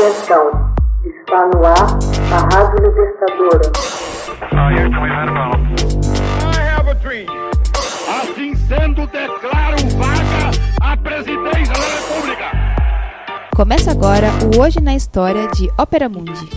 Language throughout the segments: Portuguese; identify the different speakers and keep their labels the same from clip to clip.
Speaker 1: Atenção, está no ar a Rádio Libertadora.
Speaker 2: Assim sendo, declaro vaga a presidência da República.
Speaker 3: Começa agora o Hoje na História de Ópera Mundi.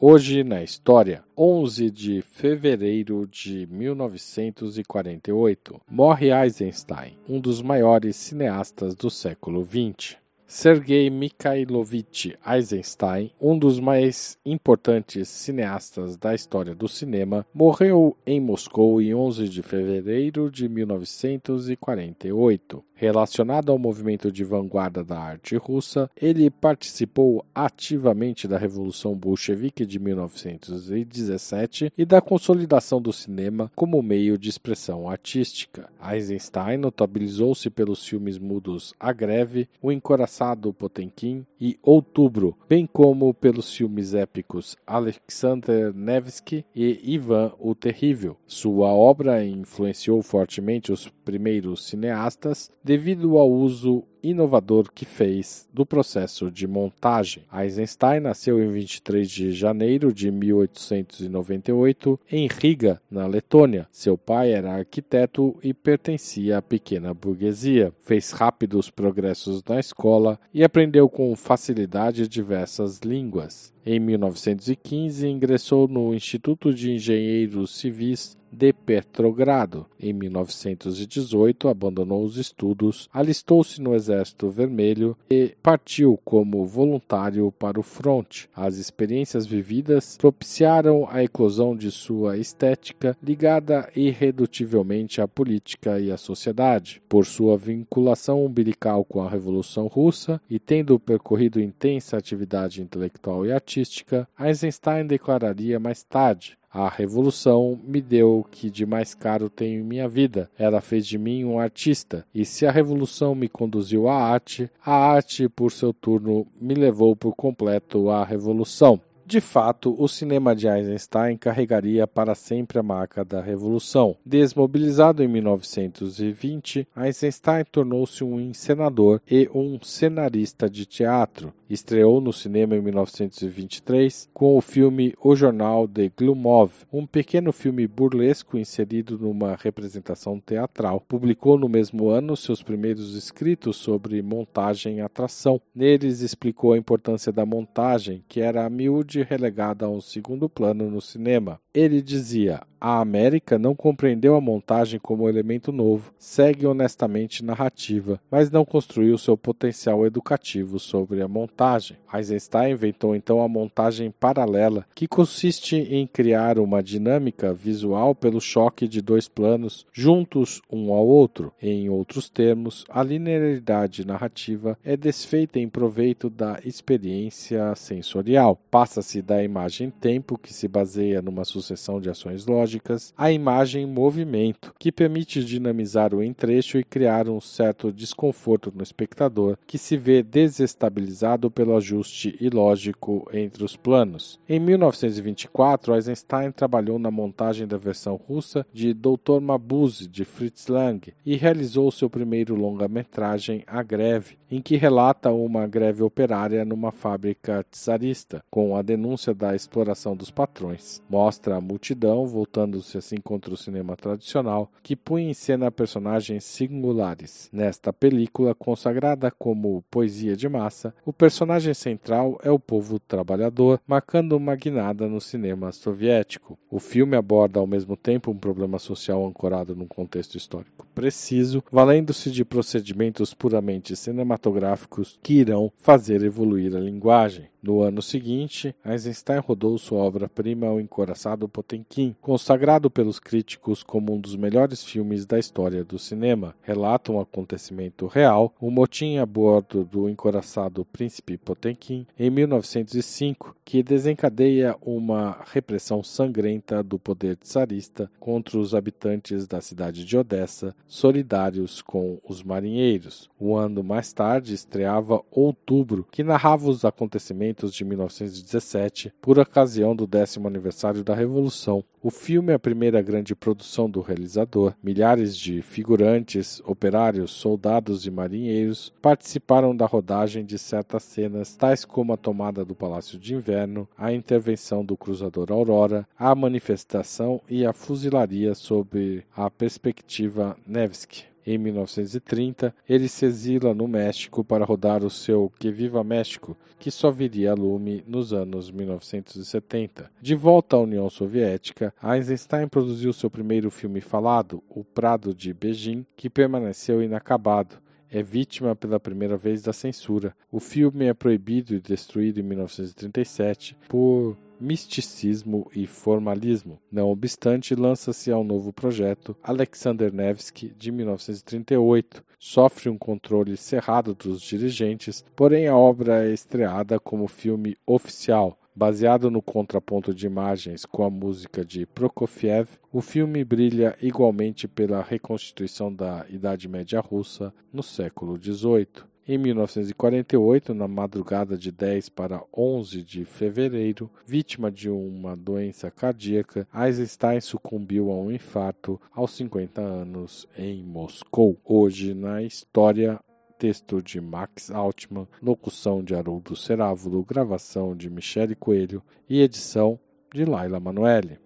Speaker 4: Hoje na história, 11 de fevereiro de 1948, morre Eisenstein, um dos maiores cineastas do século XX. Sergei Mikhailovich Eisenstein, um dos mais importantes cineastas da história do cinema, morreu em Moscou em 11 de fevereiro de 1948. Relacionado ao movimento de vanguarda da arte russa, ele participou ativamente da Revolução Bolchevique de 1917 e da consolidação do cinema como meio de expressão artística. Eisenstein notabilizou-se pelos filmes mudos A Greve, O Encoraçado Potemkin e Outubro, bem como pelos filmes épicos Alexander Nevsky e Ivan o Terrível. Sua obra influenciou fortemente os primeiros cineastas devido ao uso inovador que fez do processo de montagem. Eisenstein nasceu em 23 de janeiro de 1898 em Riga, na Letônia. Seu pai era arquiteto e pertencia à pequena burguesia. Fez rápidos progressos na escola e aprendeu com facilidade diversas línguas. Em 1915, ingressou no Instituto de Engenheiros Civis de Petrogrado. Em 1918, abandonou os estudos, alistou-se no Exército Vermelho e partiu como voluntário para o fronte. As experiências vividas propiciaram a eclosão de sua estética ligada irredutivelmente à política e à sociedade. Por sua vinculação umbilical com a Revolução Russa e tendo percorrido intensa atividade intelectual e artística, Eisenstein declararia mais tarde: a revolução me deu o que de mais caro tenho em minha vida. Ela fez de mim um artista. E se a revolução me conduziu à arte, a arte, por seu turno, me levou por completo à revolução. De fato, o cinema de Eisenstein carregaria para sempre a marca da revolução. Desmobilizado em 1920, Eisenstein tornou-se um encenador e um cenarista de teatro. Estreou no cinema em 1923 com o filme O Jornal de Glumov, um pequeno filme burlesco inserido numa representação teatral. Publicou no mesmo ano seus primeiros escritos sobre montagem e atração. Neles explicou a importância da montagem, que era a miúde relegada a um segundo plano no cinema. Ele dizia: a América não compreendeu a montagem como elemento novo, segue honestamente narrativa, mas não construiu seu potencial educativo sobre a montagem. Eisenstein inventou então a montagem paralela, que consiste em criar uma dinâmica visual pelo choque de dois planos juntos um ao outro. Em outros termos, a linearidade narrativa é desfeita em proveito da experiência sensorial. Passa-se da imagem-tempo, que se baseia numa sucessão de ações lógicas, à imagem-movimento, que permite dinamizar o entrecho e criar um certo desconforto no espectador, que se vê desestabilizado pelo ajuste ilógico entre os planos. Em 1924, Eisenstein trabalhou na montagem da versão russa de Dr. Mabuse, de Fritz Lang, e realizou seu primeiro longa-metragem, A Greve, em que relata uma greve operária numa fábrica czarista, com a denúncia da exploração dos patrões. Mostra a multidão voltando-se assim contra o cinema tradicional, que punha em cena personagens singulares. Nesta película, consagrada como poesia de massa, o personagem central é o povo trabalhador, marcando uma guinada no cinema soviético. O filme aborda ao mesmo tempo um problema social ancorado num contexto histórico preciso, valendo-se de procedimentos puramente cinematográficos que irão fazer evoluir a linguagem. No ano seguinte, Eisenstein rodou sua obra-prima O Encoraçado Potemkin, consagrado pelos críticos como um dos melhores filmes da história do cinema. Relata um acontecimento real, um motim a bordo do encoraçado Príncipe Potemkin em 1905, que desencadeia uma repressão sangrenta do poder czarista contra os habitantes da cidade de Odessa, solidários com os marinheiros. Um ano mais tarde estreava Outubro, que narrava os acontecimentos de 1917 por ocasião do décimo aniversário da Revolução. O filme é a primeira grande produção do realizador. Milhares de figurantes, operários, soldados e marinheiros participaram da rodagem de certas cenas, tais como a tomada do Palácio de Inverno, a intervenção do cruzador Aurora, a manifestação e a fuzilaria sob a perspectiva Nevsky. Em 1930, ele se exila no México para rodar o seu Que Viva México, que só viria a lume nos anos 1970. De volta à União Soviética, Eisenstein produziu seu primeiro filme falado, O Prado de Beijing, que permaneceu inacabado é vítima pela primeira vez da censura. O filme é proibido e destruído em 1937 por misticismo e formalismo. Não obstante, lança-se ao novo projeto Alexander Nevsky de 1938. Sofre um controle cerrado dos dirigentes, porém a obra é estreada como filme oficial. Baseado no contraponto de imagens com a música de Prokofiev, o filme brilha igualmente pela reconstituição da Idade Média russa no século XVIII. Em 1948, na madrugada de 10 para 11 de fevereiro, vítima de uma doença cardíaca, Eisenstein sucumbiu a um infarto aos 50 anos em Moscou. Hoje na história, texto de Max Altman, locução de Haroldo Cerávulo, gravação de Michele Coelho e edição de Laila Manoeli.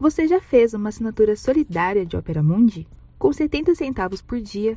Speaker 3: Você já fez uma assinatura solidária de Opera Mundi? Com 70 centavos por dia,